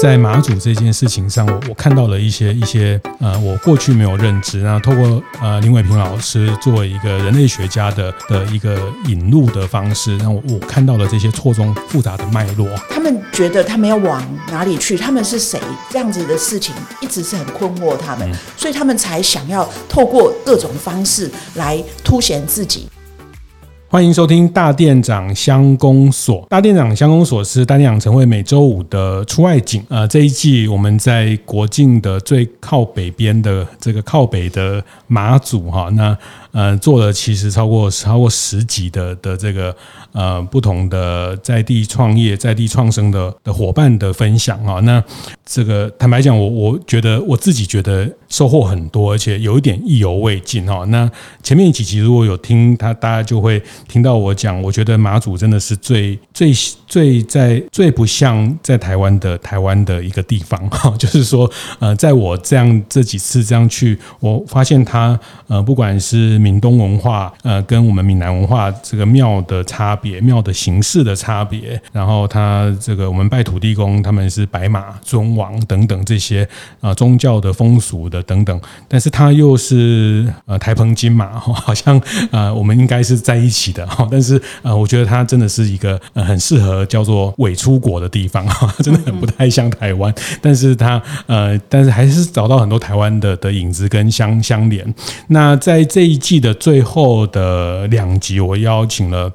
在马祖这件事情上，我我看到了一些一些呃，我过去没有认知。然后透过呃林伟平老师作为一个人类学家的的一个引路的方式，让我我看到了这些错综复杂的脉络。他们觉得他们要往哪里去？他们是谁？这样子的事情一直是很困惑他们，嗯、所以他们才想要透过各种方式来凸显自己。欢迎收听大店长乡公所。大店长乡公所是大店长晨会每周五的出外景。呃，这一季我们在国境的最靠北边的这个靠北的马祖哈，那呃做了其实超过超过十集的的这个呃不同的在地创业、在地创生的的伙伴的分享哈。那这个坦白讲，我我觉得我自己觉得收获很多，而且有一点意犹未尽哈。那前面几集如果有听他，大家就会。听到我讲，我觉得马祖真的是最最最在最不像在台湾的台湾的一个地方哈，就是说，呃，在我这样这几次这样去，我发现它呃，不管是闽东文化呃，跟我们闽南文化这个庙的差别、庙的形式的差别，然后它这个我们拜土地公，他们是白马尊王等等这些啊宗教的风俗的等等，但是他又是呃台澎金马哈，好像呃我们应该是在一起。的哈，但是呃，我觉得它真的是一个呃很适合叫做伪出国的地方哈，真的很不太像台湾，但是它呃，但是还是找到很多台湾的的影子跟相相连。那在这一季的最后的两集，我邀请了。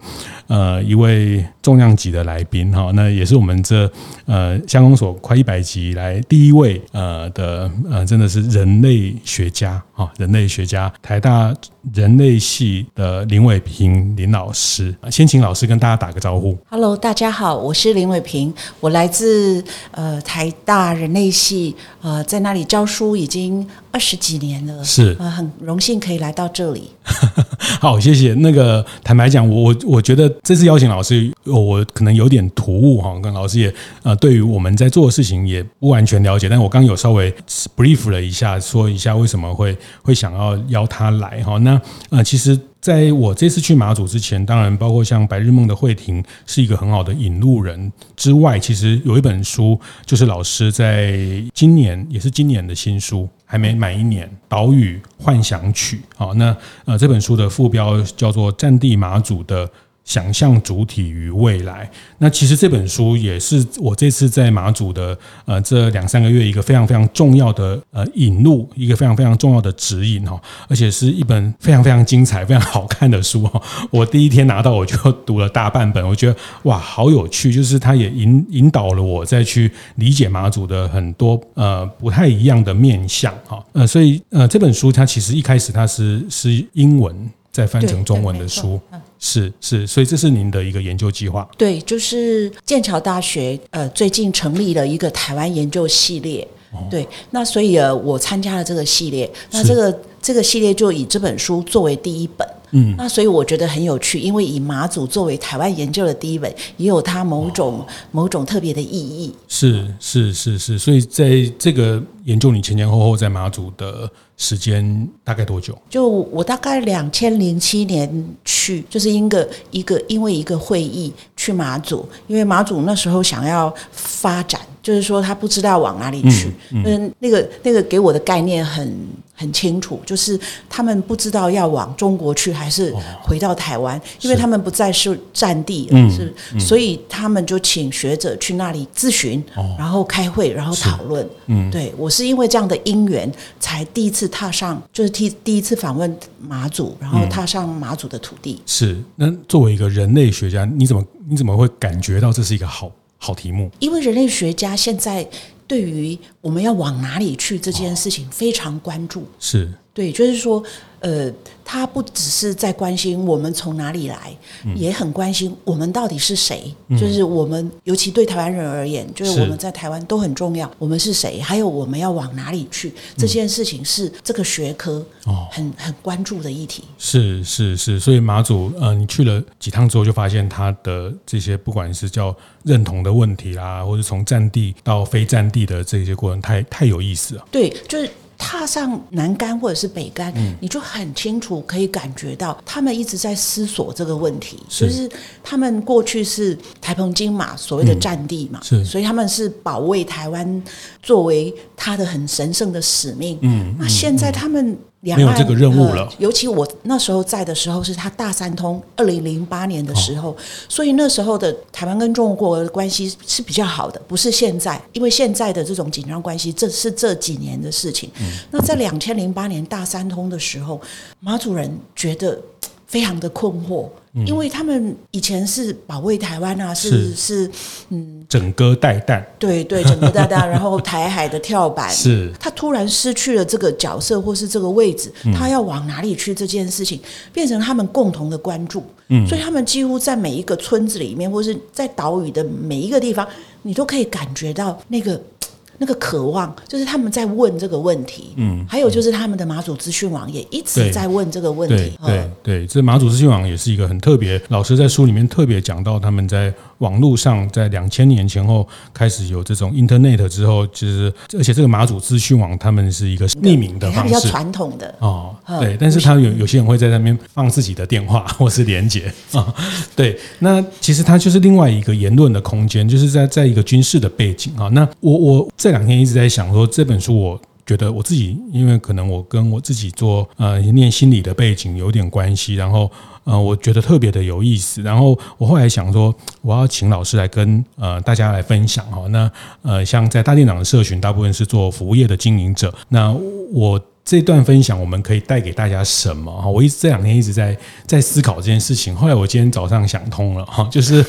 呃，一位重量级的来宾哈，那也是我们这呃乡公所快一百集来第一位呃的呃，真的是人类学家啊，人类学家台大人类系的林伟平林老师，先请老师跟大家打个招呼。Hello，大家好，我是林伟平，我来自呃台大人类系，呃在那里教书已经二十几年了，是呃很荣幸可以来到这里。好，谢谢。那个坦白讲，我我我觉得。这次邀请老师，我可能有点突兀哈，跟老师也呃，对于我们在做的事情也不完全了解，但我刚有稍微 brief 了一下，说一下为什么会会想要邀他来哈。那呃，其实在我这次去马祖之前，当然包括像白日梦的慧婷是一个很好的引路人之外，其实有一本书，就是老师在今年也是今年的新书，还没满一年，《岛屿幻想曲》好，那呃这本书的副标叫做《战地马祖的》。想象主体与未来。那其实这本书也是我这次在马祖的呃这两三个月一个非常非常重要的呃引路，一个非常非常重要的指引哈，而且是一本非常非常精彩、非 常好看的书哈。我第一天拿到我就读了大半本，我觉得哇好有趣，就是它也引引导了我再去理解马祖的很多呃不太一样的面向哈。呃，所以呃这本书它其实一开始它是是英文。再翻成中文的书，是是，所以这是您的一个研究计划。对，就是剑桥大学呃最近成立了一个台湾研究系列，哦、对，那所以呃我参加了这个系列，那这个这个系列就以这本书作为第一本。嗯，那所以我觉得很有趣，因为以马祖作为台湾研究的第一本，也有它某种、哦、某种特别的意义。是是是是，所以在这个研究，你前前后后在马祖的时间大概多久？就我大概两千零七年去，就是因个一个因为一个会议去马祖，因为马祖那时候想要发展。就是说，他不知道往哪里去。嗯，那个那个给我的概念很很清楚，就是他们不知道要往中国去，还是回到台湾，因为他们不再是战地了，是，所以他们就请学者去那里咨询，然后开会，然后讨论。嗯，对，我是因为这样的因缘，才第一次踏上，就是第第一次访问马祖，然后踏上马祖的土地。是，那作为一个人类学家，你怎么你怎么会感觉到这是一个好？好题目，因为人类学家现在对于我们要往哪里去这件事情非常关注。是，对，就是说，呃，他不只是在关心我们从哪里来，嗯、也很关心我们到底是谁。嗯、就是我们，尤其对台湾人而言，就是我们在台湾都很重要。我们是谁？还有我们要往哪里去？这件事情是这个学科很、嗯、很关注的议题。是是是，所以马祖，呃，你去了几趟之后，就发现他的这些不管是叫认同的问题啦，或者从战地到非战地的这些过程，太太有意思了。对，就是。踏上南竿或者是北竿，嗯、你就很清楚可以感觉到他们一直在思索这个问题，是就是他们过去是台澎金马所谓的战地嘛，嗯、是，所以他们是保卫台湾作为他的很神圣的使命。嗯，那现在他们。没有这个任务了、呃。尤其我那时候在的时候，是他大三通，二零零八年的时候，哦、所以那时候的台湾跟中国的关系是比较好的，不是现在。因为现在的这种紧张关系，这是这几年的事情。嗯、那在两千零八年大三通的时候，马主任觉得非常的困惑。因为他们以前是保卫台湾啊，是。是，是嗯，整戈待旦，对对，整戈待旦，然后台海的跳板，是，他突然失去了这个角色或是这个位置，他要往哪里去？这件事情变成他们共同的关注，嗯，所以他们几乎在每一个村子里面，或是在岛屿的每一个地方，你都可以感觉到那个。那个渴望，就是他们在问这个问题，嗯，还有就是他们的马祖资讯网也一直在问这个问题，对对对，这马祖资讯网也是一个很特别，老师在书里面特别讲到他们在。网络上在两千年前后开始有这种 Internet 之后，其实而且这个马祖资讯网，他们是一个匿名的方式，比较传统的。哦，对，但是他有有些人会在那边放自己的电话或是连结啊，对，那其实它就是另外一个言论的空间，就是在在一个军事的背景。啊。那我我这两天一直在想说，这本书我觉得我自己，因为可能我跟我自己做呃念心理的背景有点关系，然后。呃，我觉得特别的有意思。然后我后来想说，我要请老师来跟呃大家来分享哈。那呃，像在大店长的社群，大部分是做服务业的经营者。那我这段分享，我们可以带给大家什么哈？我一直这两天一直在在思考这件事情。后来我今天早上想通了哈，就是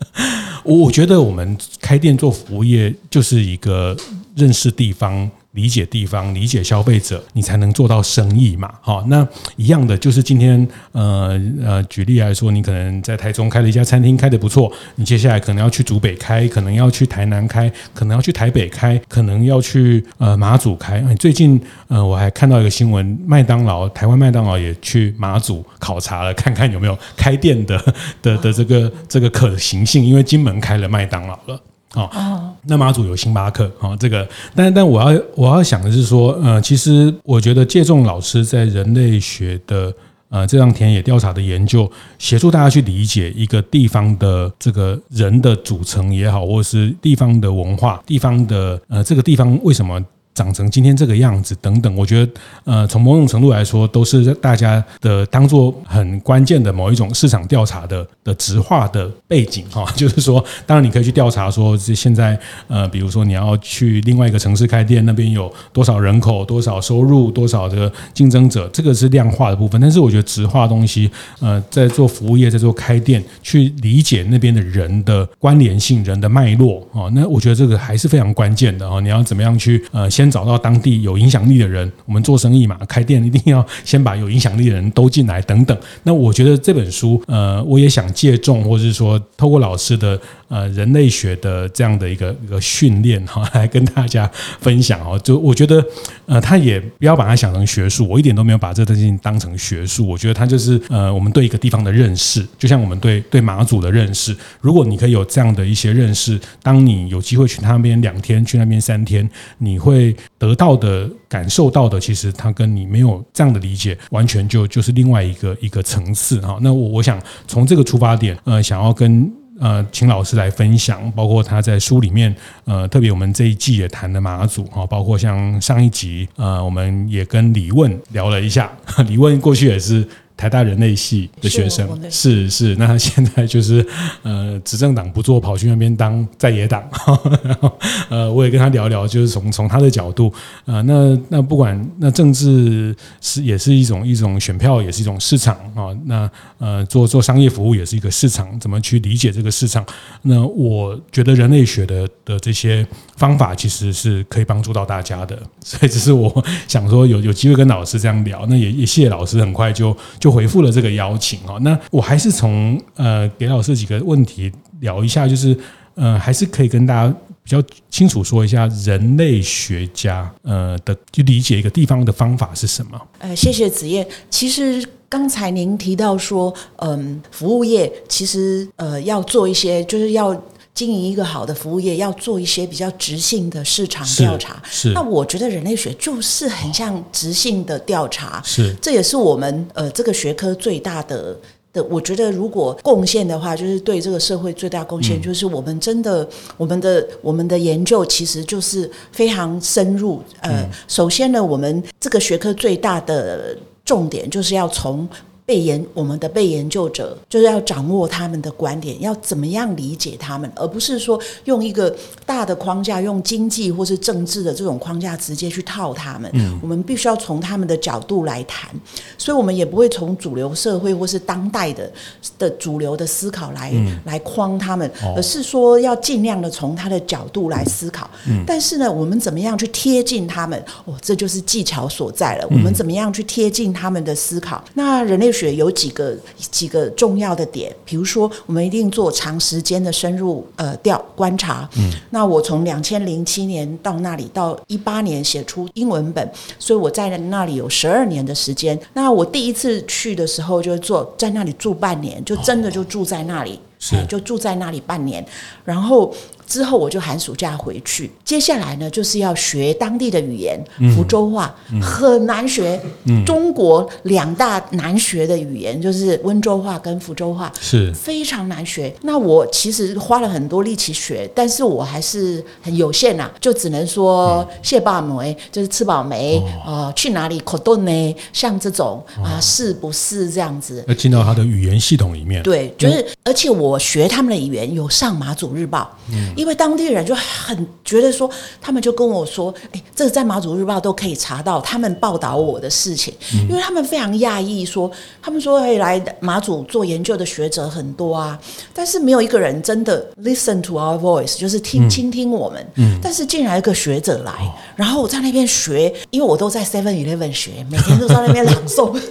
我我觉得我们开店做服务业，就是一个认识地方。理解地方，理解消费者，你才能做到生意嘛。好，那一样的就是今天，呃呃，举例来说，你可能在台中开了一家餐厅，开得不错，你接下来可能要去竹北开，可能要去台南开，可能要去台北开，可能要去呃马祖开。最近呃我还看到一个新闻，麦当劳，台湾麦当劳也去马祖考察了，看看有没有开店的的的这个这个可行性，因为金门开了麦当劳了。哦，那马祖有星巴克，哦，这个，但但我要我要想的是说，呃，其实我觉得借重老师在人类学的呃这张田野调查的研究，协助大家去理解一个地方的这个人的组成也好，或者是地方的文化，地方的呃这个地方为什么？长成今天这个样子等等，我觉得，呃，从某种程度来说，都是大家的当做很关键的某一种市场调查的的直化的背景哈。就是说，当然你可以去调查说，现在呃，比如说你要去另外一个城市开店，那边有多少人口、多少收入、多少这个竞争者，这个是量化的部分。但是我觉得直化的东西，呃，在做服务业，在做开店，去理解那边的人的关联性、人的脉络啊，那我觉得这个还是非常关键的啊。你要怎么样去呃先。找到当地有影响力的人，我们做生意嘛，开店一定要先把有影响力的人都进来，等等。那我觉得这本书，呃，我也想借重，或者是说，透过老师的呃人类学的这样的一个一个训练哈，来跟大家分享哦。就我觉得，呃，他也不要把它想成学术，我一点都没有把这个东西当成学术。我觉得它就是呃，我们对一个地方的认识，就像我们对对马祖的认识。如果你可以有这样的一些认识，当你有机会去那边两天，去那边三天，你会。得到的、感受到的，其实他跟你没有这样的理解，完全就就是另外一个一个层次哈。那我我想从这个出发点，呃，想要跟呃请老师来分享，包括他在书里面，呃，特别我们这一季也谈的马祖哈，包括像上一集，呃，我们也跟李问聊了一下，李问过去也是。台大人类系的学生，是是，是，那他现在就是呃，执政党不做，跑去那边当在野党。然后呃，我也跟他聊聊，就是从从他的角度，呃，那那不管那政治是也是一种一种选票，也是一种市场啊。那呃，做做商业服务也是一个市场，怎么去理解这个市场？那我觉得人类学的的这些方法其实是可以帮助到大家的，所以只是我想说有有机会跟老师这样聊，那也也谢谢老师，很快就。就就回复了这个邀请哦，那我还是从呃给老师几个问题聊一下，就是呃还是可以跟大家比较清楚说一下人类学家呃的去理解一个地方的方法是什么？呃，谢谢子燕。其实刚才您提到说，嗯，服务业其实呃要做一些，就是要。经营一个好的服务业，要做一些比较直性的市场调查。是，是那我觉得人类学就是很像直性的调查。是，这也是我们呃这个学科最大的的。我觉得如果贡献的话，就是对这个社会最大贡献，就是我们真的、嗯、我们的我们的研究其实就是非常深入。呃，嗯、首先呢，我们这个学科最大的重点就是要从。被研我们的被研究者就是要掌握他们的观点，要怎么样理解他们，而不是说用一个大的框架，用经济或是政治的这种框架直接去套他们。嗯，我们必须要从他们的角度来谈，所以我们也不会从主流社会或是当代的的主流的思考来、嗯、来框他们，而是说要尽量的从他的角度来思考。嗯，但是呢，我们怎么样去贴近他们？哦，这就是技巧所在了。我们怎么样去贴近他们的思考？那人类。学有几个几个重要的点，比如说，我们一定做长时间的深入呃调观察。嗯，那我从两千零七年到那里，到一八年写出英文本，所以我在那里有十二年的时间。那我第一次去的时候，就做在那里住半年，就真的就住在那里，是就住在那里半年，然后。之后我就寒暑假回去，接下来呢就是要学当地的语言，福州话、嗯嗯、很难学。嗯、中国两大难学的语言就是温州话跟福州话，是非常难学。那我其实花了很多力气学，但是我还是很有限呐、啊，就只能说谢饱梅，就是吃饱没，哦、呃，去哪里口顿呢？像这种啊，是不是这样子？要进到他的语言系统里面。对，就是，而且我学他们的语言有上马祖日报。嗯因为当地人就很觉得说，他们就跟我说：“哎，这个在马祖日报都可以查到他们报道我的事情。”因为他们非常讶异，说他们说：“哎，来马祖做研究的学者很多啊，但是没有一个人真的 listen to our voice，就是听倾听我们。嗯，但是竟然一个学者来，然后我在那边学，因为我都在 Seven Eleven 学，每天都在那边朗诵。”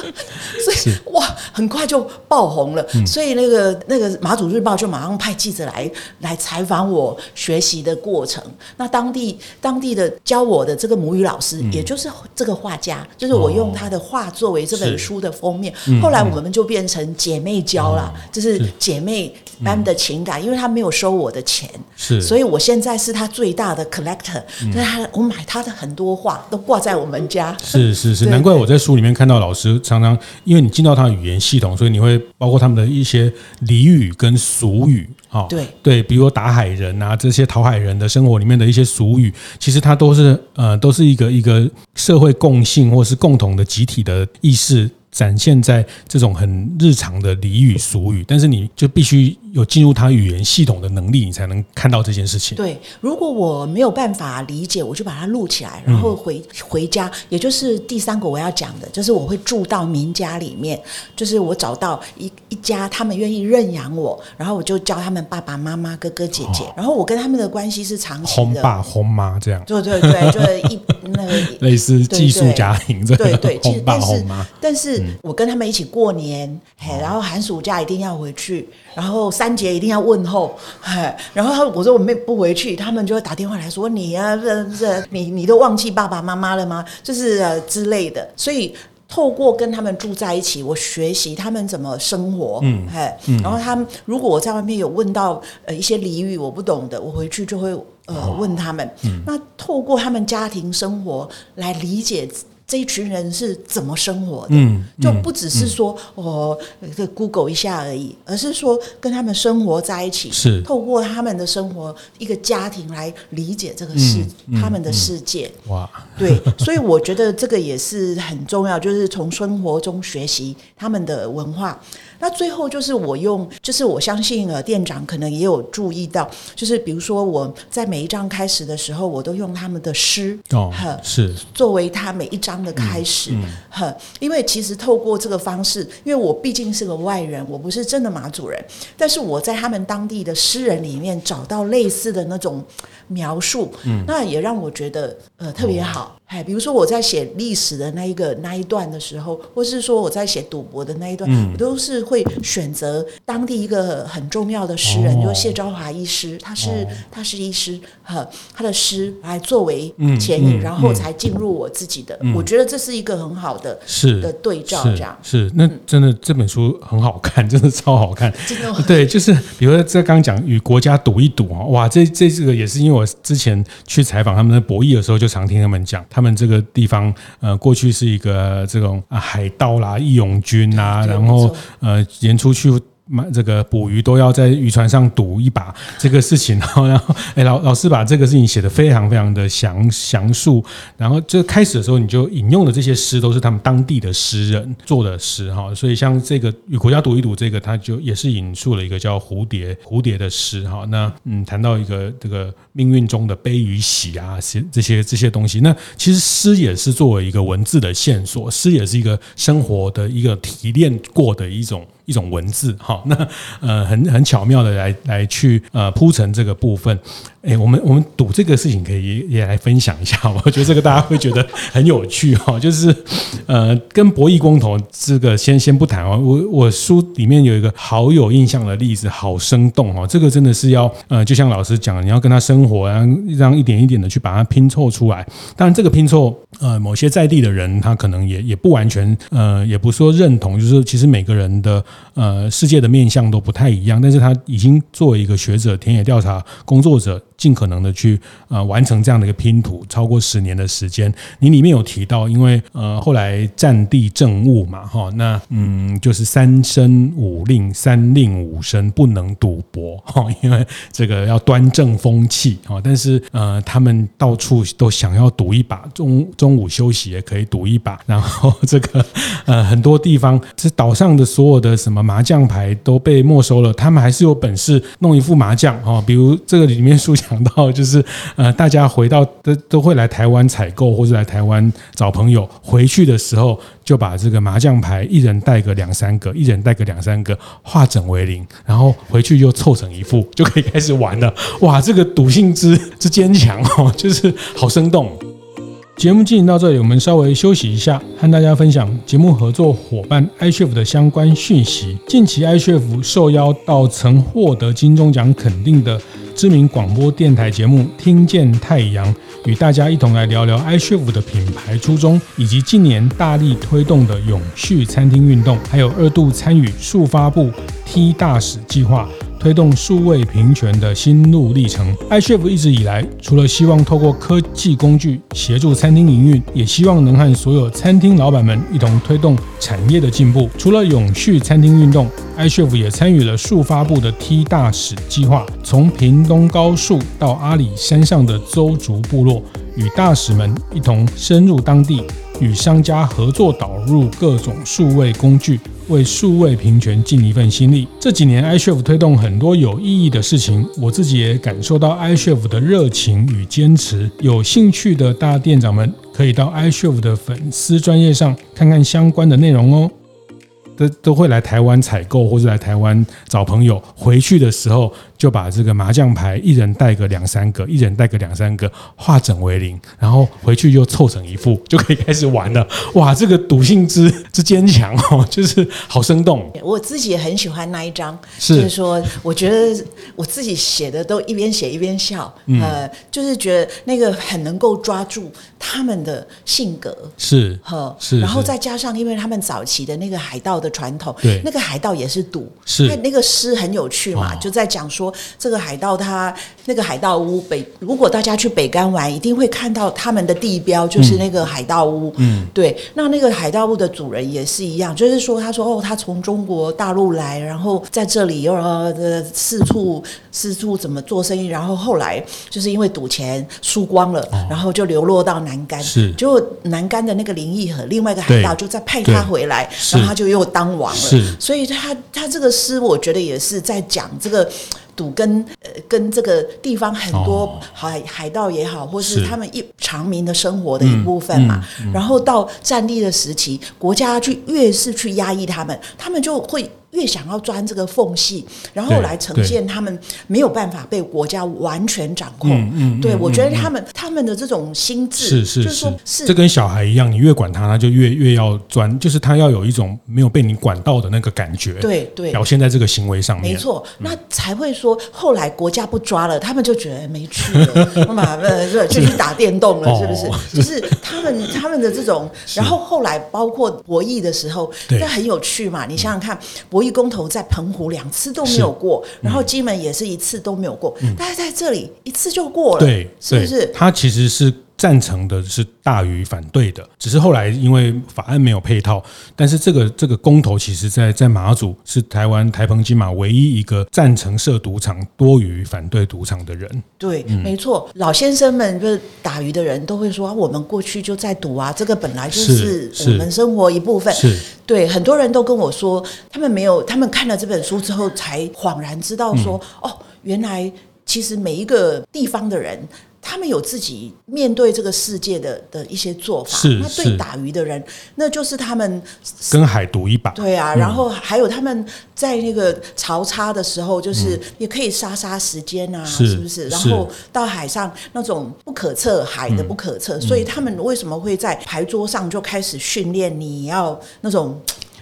所以哇，很快就爆红了。嗯、所以那个那个马祖日报就马上派记者来来采访我学习的过程。那当地当地的教我的这个母语老师，嗯、也就是这个画家，就是我用他的画作为这本书的封面。哦、后来我们就变成姐妹交了，嗯、就是姐妹般的情感，嗯、因为他没有收我的钱，是，所以我现在是他最大的 collector。嗯、所以他我买他的很多画都挂在我们家。是是 是，难怪我在书里面看到老师常常。因为你进到他的语言系统，所以你会包括他们的一些俚语跟俗语啊，对对，比如说打海人啊，这些讨海人的生活里面的一些俗语，其实它都是呃，都是一个一个社会共性或是共同的集体的意识。展现在这种很日常的俚语俗语，但是你就必须有进入他语言系统的能力，你才能看到这件事情。对，如果我没有办法理解，我就把它录起来，然后回回家。也就是第三个我要讲的，就是我会住到民家里面，就是我找到一一家他们愿意认养我，然后我就教他们爸爸妈妈、哥哥姐姐，然后我跟他们的关系是长期的，轰爸轰妈这样。对对对，就是一 那个类似寄宿家庭这样，对对，轰爸轰妈，但是。我跟他们一起过年，嘿，然后寒暑假一定要回去，然后三节一定要问候，嘿，然后他我说我没不回去，他们就会打电话来说你啊，这这你你都忘记爸爸妈妈了吗？就是、呃、之类的。所以透过跟他们住在一起，我学习他们怎么生活，嗯，嘿，然后他们如果我在外面有问到呃一些俚语我不懂的，我回去就会呃问他们。嗯、那透过他们家庭生活来理解。这一群人是怎么生活的，嗯，就不只是说我 Google 一下而已，而是说跟他们生活在一起，是。透过他们的生活一个家庭来理解这个世他们的世界。哇，对，所以我觉得这个也是很重要，就是从生活中学习他们的文化。那最后就是我用，就是我相信呃店长可能也有注意到，就是比如说我在每一章开始的时候，我都用他们的诗哦，是。作为他每一章的开始，嗯，因为其实透过这个方式，因为我毕竟是个外人，我不是真的马祖人，但是我在他们当地的诗人里面找到类似的那种描述，嗯，那也让我觉得呃特别好。哎，比如说我在写历史的那一个那一段的时候，或是说我在写赌博的那一段，嗯、我都是会选择当地一个很重要的诗人，哦、就是谢昭华医师，他是、哦、他是医师，哈，他的诗来作为前引，嗯嗯、然后才进入我自己的。嗯、我觉得这是一个很好的是的对照，这样。是，是。那真的这本书很好看，真的超好看，真的对，就是比如说这刚讲与国家赌一赌啊，哇，这这这个也是因为我之前去采访他们的博弈的时候，就常听他们讲。他们这个地方，呃，过去是一个这种啊海盗啦、义勇军啊，然后呃，沿出去。买这个捕鱼都要在渔船上赌一把这个事情，然后，然后，哎，老老师把这个事情写得非常非常的详详述，然后就开始的时候你就引用的这些诗都是他们当地的诗人做的诗哈，所以像这个与国家赌一赌这个，他就也是引述了一个叫蝴蝶蝴蝶的诗哈，那嗯，谈到一个这个命运中的悲与喜啊，这些这些东西，那其实诗也是作为一个文字的线索，诗也是一个生活的一个提炼过的一种。一种文字哈，那呃很很巧妙的来来去呃铺成这个部分。哎，我们我们赌这个事情可以也来分享一下，我觉得这个大家会觉得很有趣哈。就是呃，跟博弈光头这个先先不谈啊，我我书里面有一个好有印象的例子，好生动哈。这个真的是要呃，就像老师讲，你要跟他生活，然后让一点一点的去把它拼凑出来。当然，这个拼凑呃，某些在地的人他可能也也不完全呃，也不说认同，就是其实每个人的呃世界的面向都不太一样，但是他已经作为一个学者、田野调查工作者。尽可能的去呃完成这样的一个拼图，超过十年的时间。你里面有提到，因为呃后来战地政务嘛，哈，那嗯就是三申五令三令五申不能赌博 哈，因为这个要端正风气哈。但是呃他们到处都想要赌一把，中中午休息也可以赌一把。然后这个 呃很多地方这岛上的所有的什么麻将牌都被没收了，他们还是有本事弄一副麻将哈。比如这个里面书。想到就是呃，大家回到都都会来台湾采购，或者来台湾找朋友。回去的时候就把这个麻将牌一人带个两三个，一人带个两三个，化整为零，然后回去又凑成一副，就可以开始玩了。哇，这个赌性之之坚强哦，就是好生动。节目进行到这里，我们稍微休息一下，和大家分享节目合作伙伴 iCHEF 的相关讯息。近期 iCHEF 受邀到曾获得金钟奖肯定的。知名广播电台节目《听见太阳》，与大家一同来聊聊 iCHEF 的品牌初衷，以及近年大力推动的永续餐厅运动，还有二度参与速发布 T 大使计划。推动数位平权的心路历程。iCHEF 一直以来，除了希望透过科技工具协助餐厅营运，也希望能和所有餐厅老板们一同推动产业的进步。除了永续餐厅运动，iCHEF 也参与了数发布的 T 大使计划，从屏东高树到阿里山上的邹族部落，与大使们一同深入当地，与商家合作导入各种数位工具。为数位平权尽一份心力。这几年，iCHEF 推动很多有意义的事情，我自己也感受到 iCHEF 的热情与坚持。有兴趣的大店长们，可以到 iCHEF 的粉丝专业上看看相关的内容哦。都都会来台湾采购，或者来台湾找朋友，回去的时候。就把这个麻将牌一人带个两三个，一人带个两三个，化整为零，然后回去又凑成一副，就可以开始玩了。哇，这个赌性之之坚强哦，就是好生动。我自己也很喜欢那一张，是就是说，我觉得我自己写的都一边写一边笑，嗯、呃，就是觉得那个很能够抓住他们的性格，是呵是，然后再加上因为他们早期的那个海盗的传统，对，那个海盗也是赌，是，那那个诗很有趣嘛，哦、就在讲说。说，这个海盗他那个海盗屋北，如果大家去北干玩，一定会看到他们的地标，就是那个海盗屋。嗯，对。那那个海盗屋的主人也是一样，就是说，他说哦，他从中国大陆来，然后在这里又呃四处四处怎么做生意，然后后来就是因为赌钱输光了，哦、然后就流落到南干。是，结果南干的那个林毅和另外一个海盗就再派他回来，然后他就又当王了。是，所以他他这个诗，我觉得也是在讲这个。赌跟呃跟这个地方很多海海盗也好，或是他们一常民的生活的一部分嘛。然后到战地的时期，国家去越是去压抑他们，他们就会。越想要钻这个缝隙，然后来呈现他们没有办法被国家完全掌控。嗯，对，我觉得他们他们的这种心智是是是，是这跟小孩一样，你越管他，他就越越要钻，就是他要有一种没有被你管到的那个感觉。对对，表现在这个行为上面。没错，那才会说后来国家不抓了，他们就觉得没趣了，嘛就去打电动了，是不是？就是他们 他们的这种，然后后来包括博弈的时候，那很有趣嘛。你想想看，博。博弈公投在澎湖两次都没有过，嗯、然后金门也是一次都没有过，嗯、但是在这里一次就过了，对，是不是？他其实是。赞成的是大于反对的，只是后来因为法案没有配套，但是这个这个公投其实在在马祖是台湾台澎金马唯一一个赞成设赌场多于反对赌场的人。对，嗯、没错，老先生们就是打鱼的人都会说、啊，我们过去就在赌啊，这个本来就是我们生活一部分。是，是对，很多人都跟我说，他们没有，他们看了这本书之后才恍然知道说，嗯、哦，原来其实每一个地方的人。他们有自己面对这个世界的的一些做法。是，那对打鱼的人，那就是他们跟海赌一把。对啊，然后还有他们在那个潮差的时候，就是也可以杀杀时间啊，是不是？然后到海上那种不可测，海的不可测，所以他们为什么会在牌桌上就开始训练？你要那种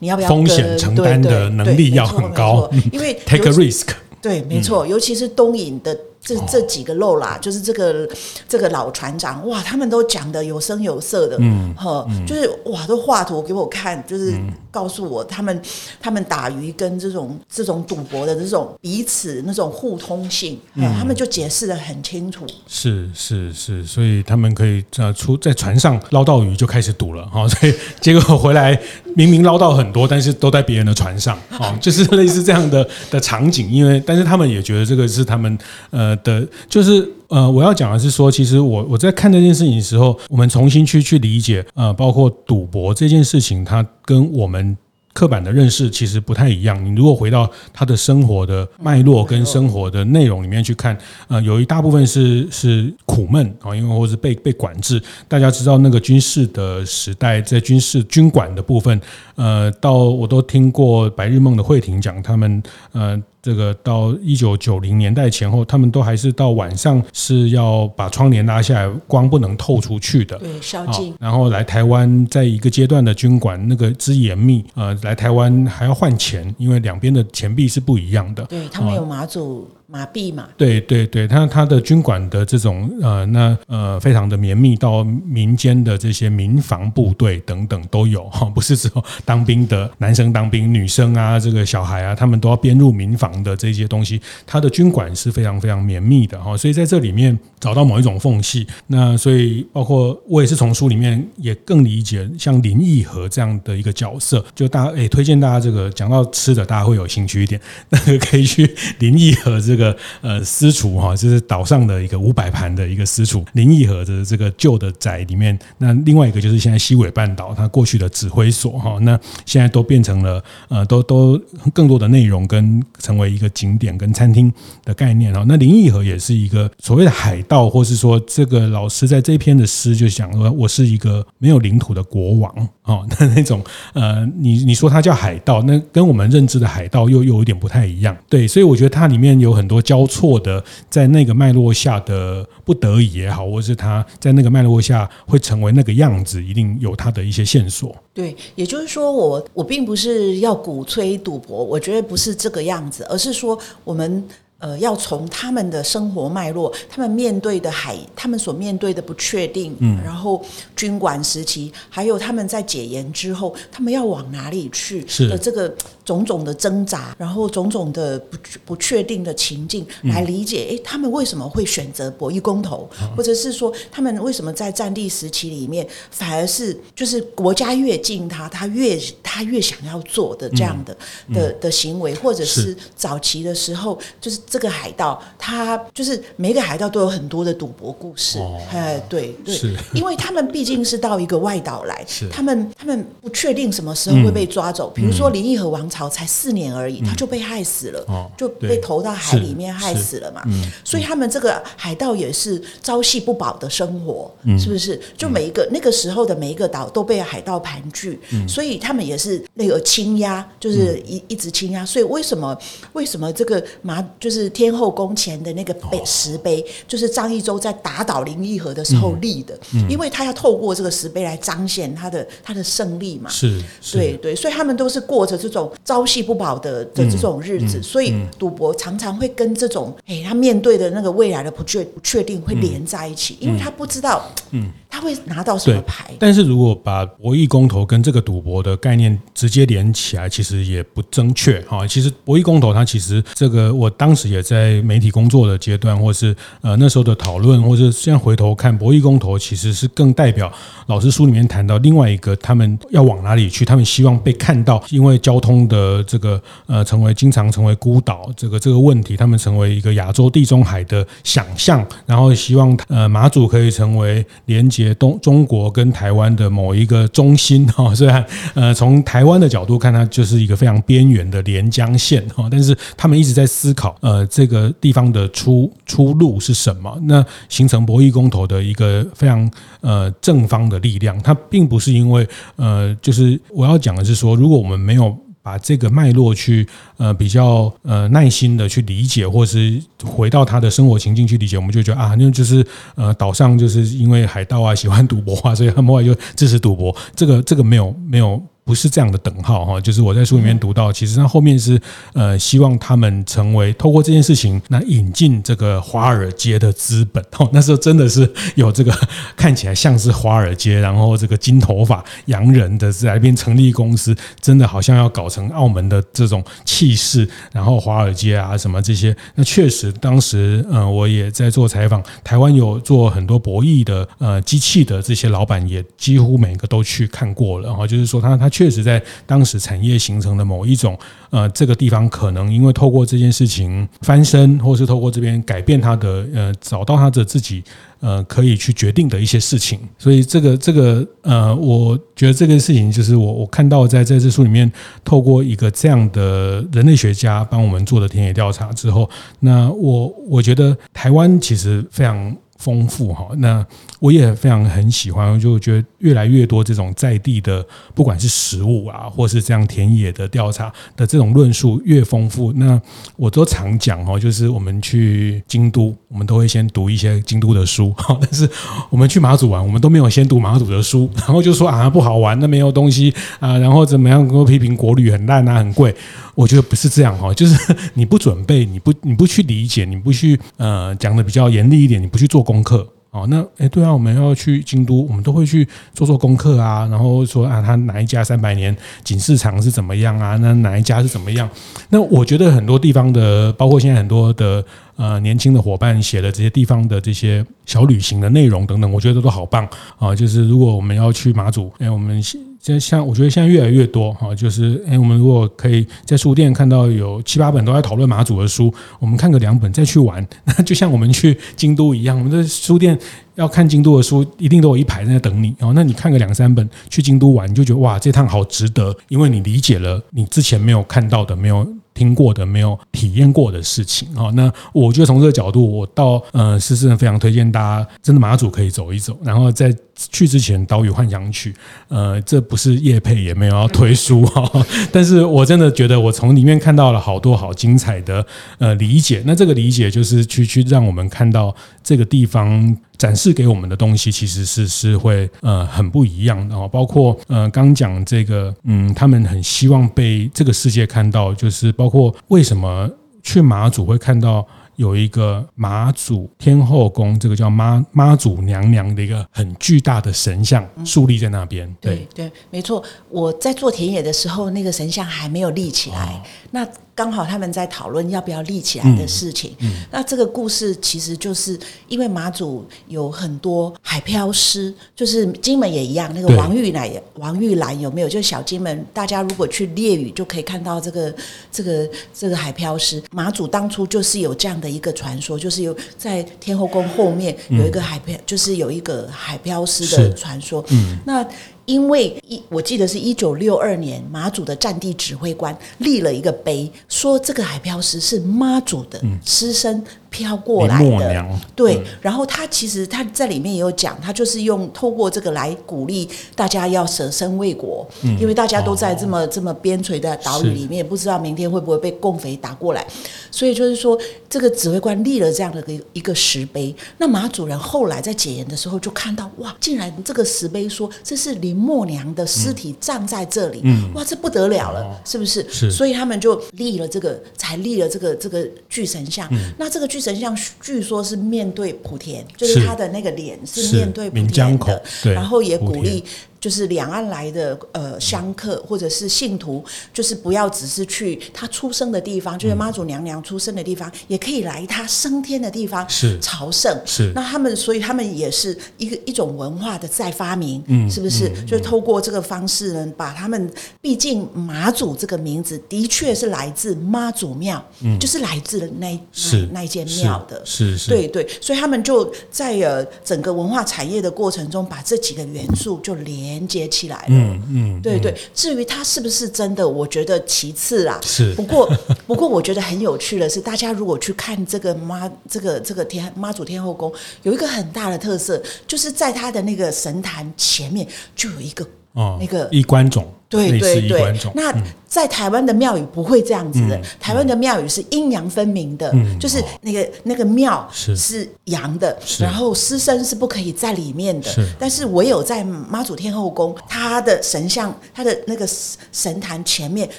你要不要风险承担的能力要很高，因为 take a risk。对，没错，尤其是东引的。这这几个漏啦，就是这个这个老船长哇，他们都讲得有声有色的，嗯，呵，就是哇，都画图给我看，就是告诉我他们他们打鱼跟这种这种赌博的这种彼此那种互通性，嗯，他们就解释的很清楚。是是是，所以他们可以呃出在船上捞到鱼就开始赌了哈，所以结果回来明明捞到很多，但是都在别人的船上，哦，就是类似这样的的场景，因为但是他们也觉得这个是他们呃。的，就是呃，我要讲的是说，其实我我在看这件事情的时候，我们重新去去理解，呃，包括赌博这件事情，它跟我们。刻板的认识其实不太一样。你如果回到他的生活的脉络跟生活的内容里面去看，呃，有一大部分是是苦闷啊，因为或是被被管制。大家知道那个军事的时代，在军事军管的部分，呃，到我都听过白日梦的慧婷讲，他们呃，这个到一九九零年代前后，他们都还是到晚上是要把窗帘拉下来，光不能透出去的。对，宵禁。然后来台湾，在一个阶段的军管那个之严密，呃。来台湾还要换钱，因为两边的钱币是不一样的。对，他们有马祖。麻痹嘛，对对对，他他的军管的这种呃，那呃，非常的绵密，到民间的这些民防部队等等都有 哈，不是只有当兵的男生当兵，女生啊，这个小孩啊，他们都要编入民防的这些东西，他的军管是非常非常绵密的哈，所以在这里面找到某一种缝隙，那所以包括我也是从书里面也更理解像林毅和这样的一个角色，就大家诶推荐大家这个讲到吃的，大家会有兴趣一点，那个可以去林毅和这个。个呃私厨哈，就是岛上的一个五百盘的一个私厨林义和的这个旧的宅里面，那另外一个就是现在西尾半岛它过去的指挥所哈，那现在都变成了呃都都更多的内容跟成为一个景点跟餐厅的概念哈。那林义和也是一个所谓的海盗，或是说这个老师在这篇的诗就讲说，我是一个没有领土的国王哦，那那种呃你你说他叫海盗，那跟我们认知的海盗又又有点不太一样，对，所以我觉得它里面有很多。多交错的，在那个脉络下的不得已也好，或者是他在那个脉络下会成为那个样子，一定有他的一些线索。对，也就是说，我我并不是要鼓吹赌博，我觉得不是这个样子，而是说我们。呃，要从他们的生活脉络，他们面对的海，他们所面对的不确定，嗯，然后军管时期，还有他们在解严之后，他们要往哪里去的这个种种的挣扎，然后种种的不不确定的情境来理解，哎，他们为什么会选择博弈公投，或者是说他们为什么在战地时期里面反而是就是国家越近他，他越他越想要做的这样的的的行为，或者是早期的时候，就是这个海盗，他就是每个海盗都有很多的赌博故事，哎，对对，因为他们毕竟是到一个外岛来，他们他们不确定什么时候会被抓走，比如说林毅和王朝才四年而已，他就被害死了，就被投到海里面害死了嘛，所以他们这个海盗也是朝夕不保的生活，是不是？就每一个那个时候的每一个岛都被海盗盘踞，所以他们也是那个倾压，就是一一直倾压。所以为什么为什么这个马就是天后宫前的那个碑石碑，就是张一周在打倒林义和的时候立的，因为他要透过这个石碑来彰显他的他的胜利嘛。是，对对，所以他们都是过着这种朝夕不保的的这种日子，所以赌博常常会跟这种哎，他面对的那个未来的不确不确定会连在一起，因为他不知道，嗯。他会拿到什么牌？但是如果把博弈公投跟这个赌博的概念直接连起来，其实也不正确哈。其实博弈公投它其实这个，我当时也在媒体工作的阶段，或是呃那时候的讨论，或是现在回头看，博弈公投其实是更代表老师书里面谈到另外一个，他们要往哪里去？他们希望被看到，因为交通的这个呃成为经常成为孤岛这个这个问题，他们成为一个亚洲地中海的想象，然后希望呃马祖可以成为连接。东中国跟台湾的某一个中心哈，虽然呃从台湾的角度看，它就是一个非常边缘的连江县哈，但是他们一直在思考呃这个地方的出出路是什么？那形成博弈公投的一个非常呃正方的力量，它并不是因为呃就是我要讲的是说，如果我们没有。把这个脉络去呃比较呃耐心的去理解，或是回到他的生活情境去理解，我们就觉得啊，那就是呃岛上就是因为海盗啊喜欢赌博啊，所以他们后来就支持赌博。这个这个没有没有。不是这样的等号哈，就是我在书里面读到，其实它后面是呃希望他们成为透过这件事情，那引进这个华尔街的资本哦，那时候真的是有这个看起来像是华尔街，然后这个金头发洋人的在那边成立公司，真的好像要搞成澳门的这种气势，然后华尔街啊什么这些，那确实当时呃我也在做采访，台湾有做很多博弈的呃机器的这些老板，也几乎每个都去看过了哈，就是说他他。确实，在当时产业形成的某一种，呃，这个地方可能因为透过这件事情翻身，或是透过这边改变他的，呃，找到他的自己，呃，可以去决定的一些事情。所以，这个这个，呃，我觉得这个事情就是我我看到在在这书里面，透过一个这样的人类学家帮我们做的田野调查之后，那我我觉得台湾其实非常。丰富哈，那我也非常很喜欢，就觉得越来越多这种在地的，不管是食物啊，或是这样田野的调查的这种论述越丰富，那我都常讲哈，就是我们去京都，我们都会先读一些京都的书哈，但是我们去马祖玩，我们都没有先读马祖的书，然后就说啊不好玩，那没有东西啊，然后怎么样，都批评国旅很烂啊，很贵。我觉得不是这样哈，就是你不准备，你不你不去理解，你不去呃讲的比较严厉一点，你不去做功课哦。那诶对啊，我们要去京都，我们都会去做做功课啊，然后说啊，他哪一家三百年锦市场是怎么样啊？那哪一家是怎么样？那我觉得很多地方的，包括现在很多的呃年轻的伙伴写的这些地方的这些小旅行的内容等等，我觉得都好棒啊。就是如果我们要去马祖，诶我们。现在像我觉得现在越来越多哈，就是诶，我们如果可以在书店看到有七八本都在讨论马祖的书，我们看个两本再去玩，那就像我们去京都一样，我们的书店要看京都的书，一定都有一排在等你哦。那你看个两三本去京都玩，你就觉得哇，这趟好值得，因为你理解了你之前没有看到的，没有。听过的没有体验过的事情哦，那我觉得从这个角度，我到呃，是真的非常推荐大家，真的马祖可以走一走。然后在去之前，岛屿幻想曲，呃，这不是叶配，也没有要推书哈，但是我真的觉得我从里面看到了好多好精彩的呃理解。那这个理解就是去去让我们看到这个地方。展示给我们的东西其实是是会呃很不一样的哦，包括呃刚讲这个嗯，他们很希望被这个世界看到，就是包括为什么去马祖会看到有一个妈祖天后宫，这个叫妈妈祖娘娘的一个很巨大的神像竖立在那边。对对，没错。我在做田野的时候，那个神像还没有立起来。哦、那刚好他们在讨论要不要立起来的事情。嗯嗯、那这个故事其实就是因为马祖有很多海漂师，就是金门也一样。那个王玉兰，对王玉兰有没有？就是小金门，大家如果去烈屿就可以看到这个这个这个海漂师。马祖当初就是有这样的一个传说，就是有在天后宫后面有一个海漂，嗯、就是有一个海漂师的传说。嗯，那。因为一，我记得是一九六二年，马祖的战地指挥官立了一个碑，说这个海漂石是妈祖的尸身。飘过来的，对，然后他其实他在里面也有讲，他就是用透过这个来鼓励大家要舍身为国，嗯、因为大家都在这么、哦、这么边陲的岛屿里面，不知道明天会不会被共匪打过来，所以就是说这个指挥官立了这样的一个一个石碑。那马主任后来在解严的时候就看到，哇，竟然这个石碑说这是林默娘的尸体葬在这里，嗯、哇，这不得了了，哦、是不是？是，所以他们就立了这个，才立了这个这个巨神像。嗯、那这个巨神像据说是面对莆田，就是他的那个脸是面对莆田的，然后也鼓励。就是两岸来的呃香客或者是信徒，就是不要只是去他出生的地方，就是妈祖娘娘出生的地方，也可以来他升天的地方是。朝圣。是。那他们，所以他们也是一个一种文化的再发明，嗯，是不是？就是透过这个方式呢，把他们，毕竟妈祖这个名字的确是来自妈祖庙，嗯，就是来自那是那间庙的，是是，对对，所以他们就在呃整个文化产业的过程中，把这几个元素就连。连接起来了，嗯嗯，对对。至于它是不是真的，我觉得其次啦。是，不过 不过，我觉得很有趣的是，大家如果去看这个妈，这个这个天妈祖天后宫，有一个很大的特色，就是在它的那个神坛前面就有一个哦，那个衣冠冢。对对对，那在台湾的庙宇不会这样子的。台湾的庙宇是阴阳分明的，就是那个那个庙是。阳的，然后尸身是不可以在里面的。但是唯有在妈祖天后宫，他的神像，他的那个神坛前面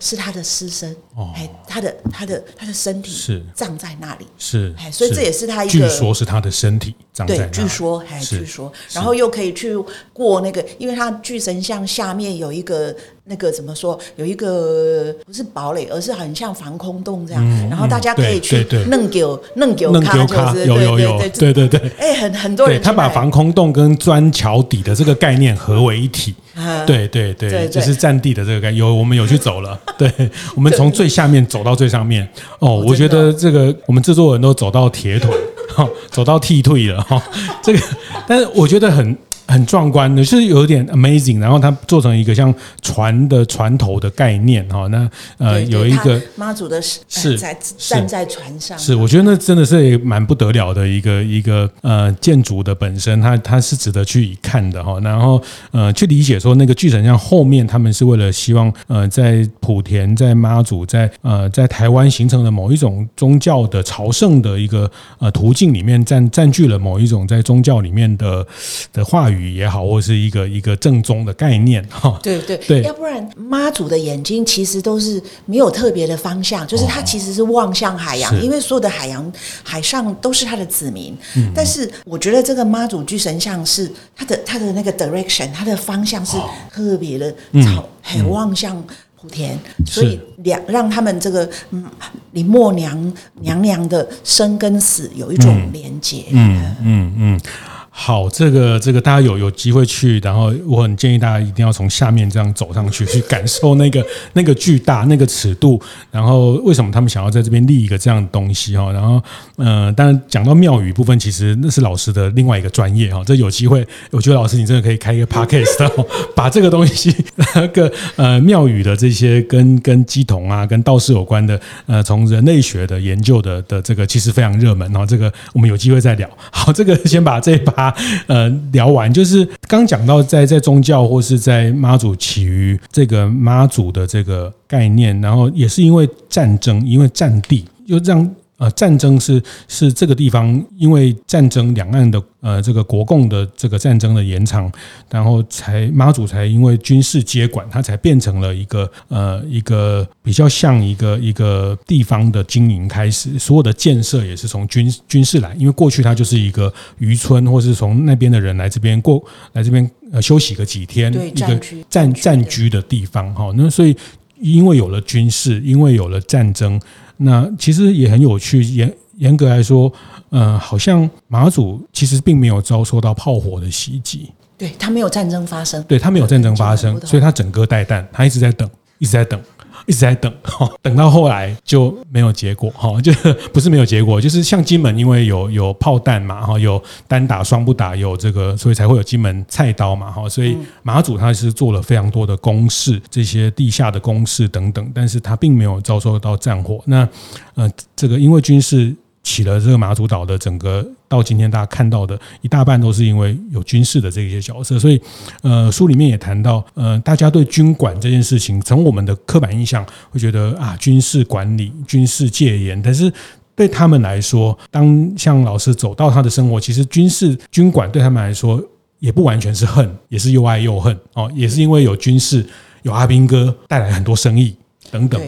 是他的尸身，哎，他的他的他的身体是。葬在那里，是，哎，所以这也是他一个，据说是他的身体葬在那里，对，据说，哎，据说，然后又可以去过那个，因为他巨神像下面有一个。那个怎么说？有一个不是堡垒，而是很像防空洞这样。然后大家可以去弄给弄给我看，就是有有有，对对对。哎，很很多人他把防空洞跟砖桥底的这个概念合为一体。对对对，就是占地的这个概念。有我们有去走了，对，我们从最下面走到最上面。哦，我觉得这个我们制作人都走到铁腿，走到剃退了哈。这个，但是我觉得很。很壮观的，是有点 amazing，然后它做成一个像船的船头的概念哈，那呃有一个妈祖的是在站在船上，是我觉得那真的是蛮不得了的一个一个呃建筑的本身，它它是值得去一看的哈，然后呃去理解说那个巨神像后面他们是为了希望呃在莆田在妈祖在呃在台湾形成了某一种宗教的朝圣的一个呃途径里面占占据了某一种在宗教里面的的话语。语也好，或是一个一个正宗的概念哈。对对。对，要不然妈祖的眼睛其实都是没有特别的方向，就是它其实是望向海洋，哦、因为所有的海洋海上都是他的子民。嗯、但是我觉得这个妈祖巨神像是它的它的那个 direction，它的方向是特别的朝，很、嗯、望向莆田，嗯、所以两让他们这个嗯林默娘娘娘的生跟死有一种连结。嗯嗯嗯。嗯嗯好，这个这个大家有有机会去，然后我很建议大家一定要从下面这样走上去，去感受那个 那个巨大那个尺度。然后为什么他们想要在这边立一个这样的东西哈？然后呃，当然讲到庙宇部分，其实那是老师的另外一个专业哈。这有机会，我觉得老师你真的可以开一个 podcast，把这个东西那个呃庙宇的这些跟跟鸡童啊、跟道士有关的呃，从人类学的研究的的这个其实非常热门哈。这个我们有机会再聊。好，这个先把这一把。呃，聊完就是刚讲到在在宗教或是在妈祖起于这个妈祖的这个概念，然后也是因为战争，因为战地，又让呃战争是是这个地方因为战争两岸的呃这个国共的这个战争的延长，然后才妈祖才因为军事接管，它才变成了一个呃一个比较像一个一个地方的经营开始，所有的建设也是从军军事来，因为过去它就是一个渔村，或是从那边的人来这边过来这边呃休息个几天，一个暂暂居的地方哈，那所以。因为有了军事，因为有了战争，那其实也很有趣。严严格来说，呃，好像马祖其实并没有遭受到炮火的袭击，对，他没有战争发生，对，他没有战争发生，所以他整个待旦，他一直在等，一直在等。一直在等，哈等到后来就没有结果，哈，就 不是没有结果，就是像金门，因为有有炮弹嘛，哈，有单打双不打，有这个，所以才会有金门菜刀嘛，哈，所以马祖他是做了非常多的攻势，这些地下的攻势等等，但是他并没有遭受到战火。那呃，这个因为军事。起了这个马祖岛的整个到今天大家看到的一大半都是因为有军事的这些角色，所以呃书里面也谈到呃大家对军管这件事情，从我们的刻板印象会觉得啊军事管理、军事戒严，但是对他们来说，当像老师走到他的生活，其实军事军管对他们来说也不完全是恨，也是又爱又恨哦，也是因为有军事有阿兵哥带来很多生意等等。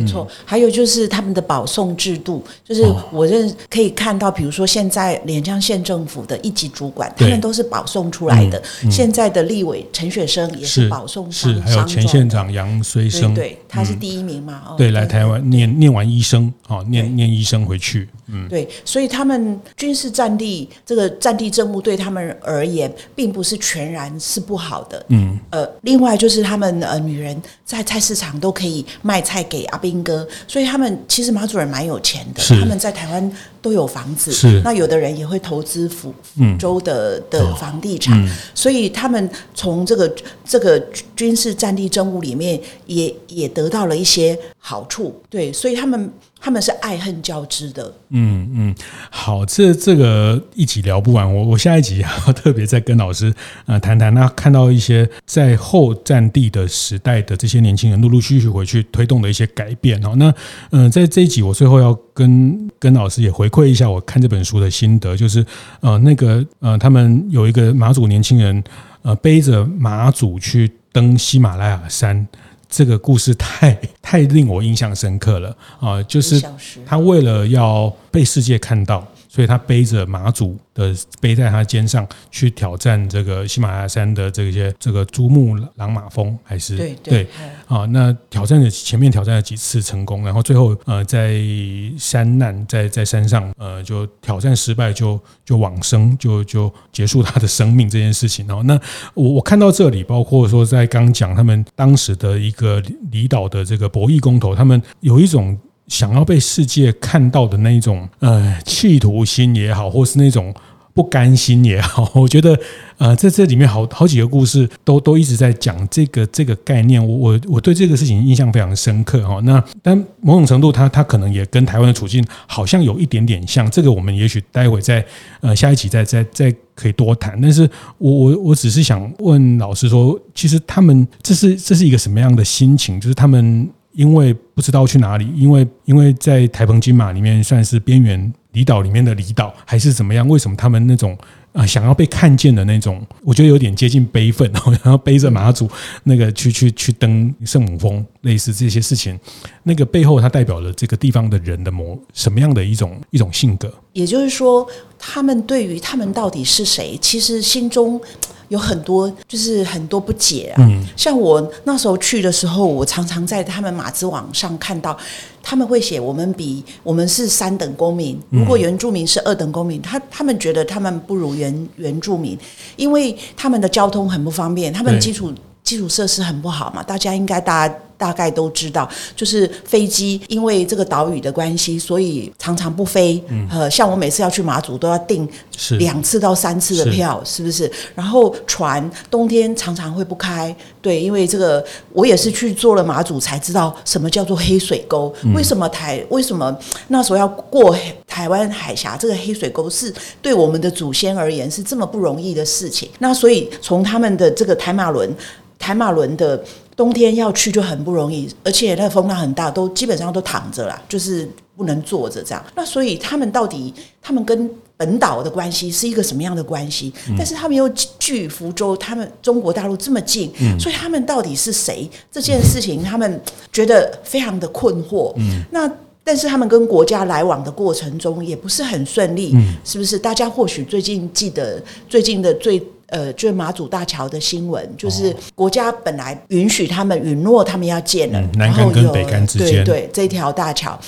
没错，还有就是他们的保送制度，就是我认可以看到，比如说现在连江县政府的一级主管，他们都是保送出来的。现在的立委陈雪生也是保送上，是还有前县长杨虽生，对，他是第一名嘛。对，来台湾念念完医生，哦，念念医生回去，嗯，对，所以他们军事战地这个战地政务对他们而言，并不是全然是不好的，嗯，呃，另外就是他们呃女人在菜市场都可以卖菜给阿兵哥，所以他们其实马祖人蛮有钱的，他们在台湾都有房子，是。那有的人也会投资福福州的的房地产，所以他们从这个这个军事战地政务里面也也得到了一些好处，对，所以他们。他们是爱恨交织的。嗯嗯，好，这这个一集聊不完，我我下一集要特别再跟老师呃谈谈。那看到一些在后战地的时代的这些年轻人陆陆续续回去推动的一些改变哦。那嗯、在这一集我最后要跟跟老师也回馈一下我看这本书的心得，就是呃那个呃他们有一个马祖年轻人呃背着马祖去登喜马拉雅山。这个故事太 太令我印象深刻了啊！就是他为了要被世界看到，所以他背着马祖的背在他肩上去挑战这个喜马拉雅山的这些这个珠穆朗玛峰，还是对对啊？那挑战的前面挑战了几次成功，然后最后呃在山难在在山上呃就挑战失败就就往生就就结束他的生命这件事情哦。那我我看到这里，包括说在刚讲他们当时的一个离岛的这个博弈公投，他们有一种想要被世界看到的那一种呃企图心也好，或是那种。不甘心也好，我觉得，呃，在这里面好好几个故事都都一直在讲这个这个概念，我我我对这个事情印象非常深刻哈。那但某种程度，它它可能也跟台湾的处境好像有一点点像，这个我们也许待会再呃下一期再再再可以多谈。但是我我我只是想问老师说，其实他们这是这是一个什么样的心情？就是他们因为不知道去哪里，因为因为在台澎金马里面算是边缘。离岛里面的离岛还是怎么样？为什么他们那种啊想要被看见的那种，我觉得有点接近悲愤，然后背着马祖那个去去去登圣母峰，类似这些事情，那个背后它代表了这个地方的人的某什么样的一种一种性格？也就是说，他们对于他们到底是谁，其实心中。有很多就是很多不解啊，嗯，像我那时候去的时候，我常常在他们马子网上看到，他们会写我们比我们是三等公民，如果原住民是二等公民，他他们觉得他们不如原原住民，因为他们的交通很不方便，他们基础基础设施很不好嘛，大家应该大家。大概都知道，就是飞机因为这个岛屿的关系，所以常常不飞。呃，像我每次要去马祖都要订两次到三次的票，是，是不是？然后船冬天常常会不开，对，因为这个我也是去做了马祖才知道什么叫做黑水沟。为什么台为什么那时候要过台湾海峡？这个黑水沟是对我们的祖先而言是这么不容易的事情。那所以从他们的这个台马轮。台台马轮的冬天要去就很不容易，而且那个风浪很大，都基本上都躺着啦，就是不能坐着这样。那所以他们到底他们跟本岛的关系是一个什么样的关系？嗯、但是他们又距福州，他们中国大陆这么近，嗯、所以他们到底是谁？这件事情他们觉得非常的困惑。嗯，那。但是他们跟国家来往的过程中也不是很顺利，嗯、是不是？大家或许最近记得最近的最呃，就是马祖大桥的新闻，就是国家本来允许他们允诺他们要建了，嗯、南竿跟北竿之间，对对，这条大桥，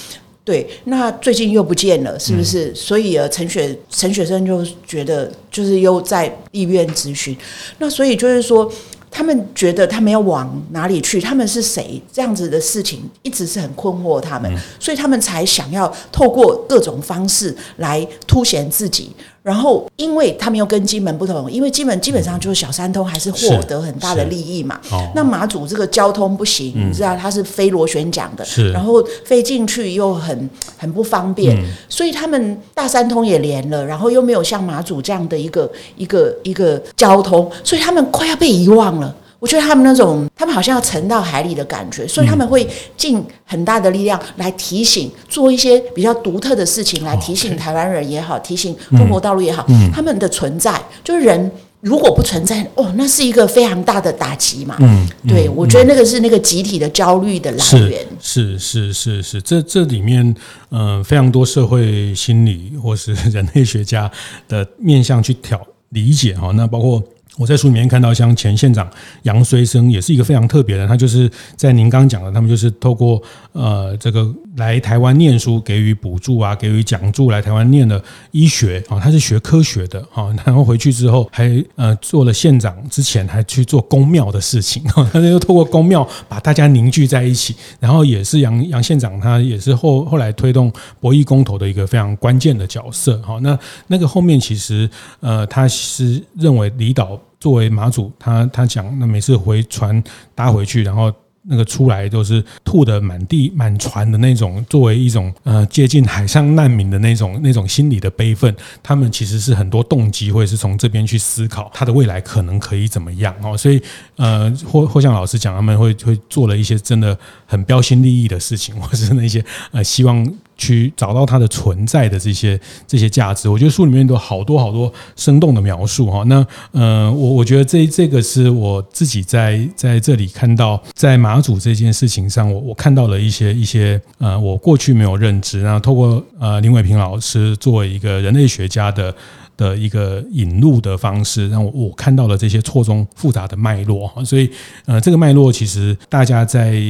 对，那最近又不见了，是不是？嗯、所以呃，陈雪陈雪生就觉得就是又在医院咨询，那所以就是说。他们觉得他们要往哪里去？他们是谁？这样子的事情一直是很困惑他们，所以他们才想要透过各种方式来凸显自己。然后，因为他们又跟金门不同，因为金门基本上就是小三通，还是获得很大的利益嘛。那马祖这个交通不行，你知道它是飞螺旋桨的，然后飞进去又很很不方便，所以他们大三通也连了，然后又没有像马祖这样的一个一个一个交通，所以他们快要被遗忘了。我觉得他们那种，他们好像要沉到海里的感觉，所以他们会尽很大的力量来提醒，做一些比较独特的事情来提醒台湾人也好，提醒中国大陆也好，他们的存在。就是人如果不存在，哦，那是一个非常大的打击嘛。嗯，对，我觉得那个是那个集体的焦虑的来源。是是是是是，这这里面，嗯，非常多社会心理或是人类学家的面向去挑理解哈，那包括。我在书里面看到，像前县长杨虽生也是一个非常特别的，他就是在您刚刚讲的，他们就是透过呃这个来台湾念书，给予补助啊，给予奖助来台湾念的医学啊，他是学科学的啊，然后回去之后还呃做了县长之前还去做公庙的事情，他就透过公庙把大家凝聚在一起，然后也是杨杨县长他也是后后来推动博弈公投的一个非常关键的角色哈，那那个后面其实呃他是认为离岛。作为马祖，他他讲，那每次回船搭回去，然后那个出来都是吐得满地满船的那种，作为一种呃接近海上难民的那种 那种心理的悲愤，他们其实是很多动机，会是从这边去思考他的未来可能可以怎么样哦。所以呃，或或像老师讲，他们会会做了一些真的很标新立异的事情，或是那些呃希望。去找到它的存在的这些这些价值，我觉得书里面都好多好多生动的描述哈。那呃，我我觉得这这个是我自己在在这里看到，在马祖这件事情上，我我看到了一些一些呃，我过去没有认知。然后透过呃林伟平老师作为一个人类学家的的一个引入的方式，让我我看到了这些错综复杂的脉络哈。所以呃，这个脉络其实大家在。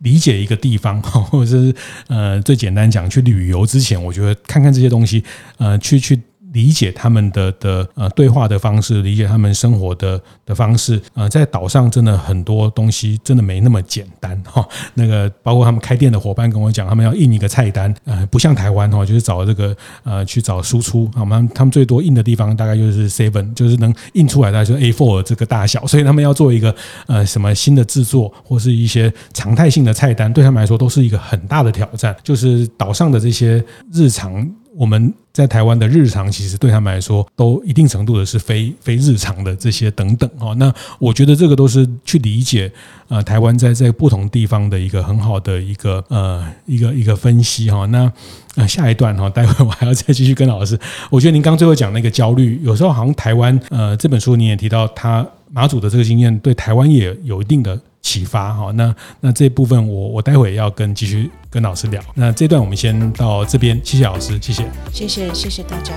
理解一个地方，或者是呃，最简单讲，去旅游之前，我觉得看看这些东西，呃，去去。理解他们的的呃对话的方式，理解他们生活的的方式，呃，在岛上真的很多东西真的没那么简单 哈。那个包括他们开店的伙伴跟我讲，他们要印一个菜单，呃，不像台湾哈，就是找这个呃去找输出，他们他们最多印的地方大概就是 seven，就是能印出来的就是 A4 这个大小，所以他们要做一个呃什么新的制作或是一些常态性的菜单，对他们来说都是一个很大的挑战。就是岛上的这些日常。我们在台湾的日常，其实对他们来说，都一定程度的是非非日常的这些等等哈。那我觉得这个都是去理解呃台湾在在不同地方的一个很好的一个呃一个一个分析哈。那呃下一段哈，待会我还要再继续跟老师。我觉得您刚最后讲那个焦虑，有时候好像台湾呃这本书你也提到，他马祖的这个经验对台湾也有一定的。启发哈，那那这部分我我待会要跟继续跟老师聊。那这段我们先到这边，谢谢老师，谢谢，谢谢谢谢大家。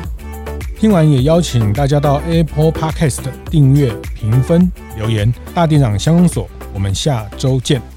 听完也邀请大家到 Apple Podcast 订阅、评分、留言。大店长乡公所，我们下周见。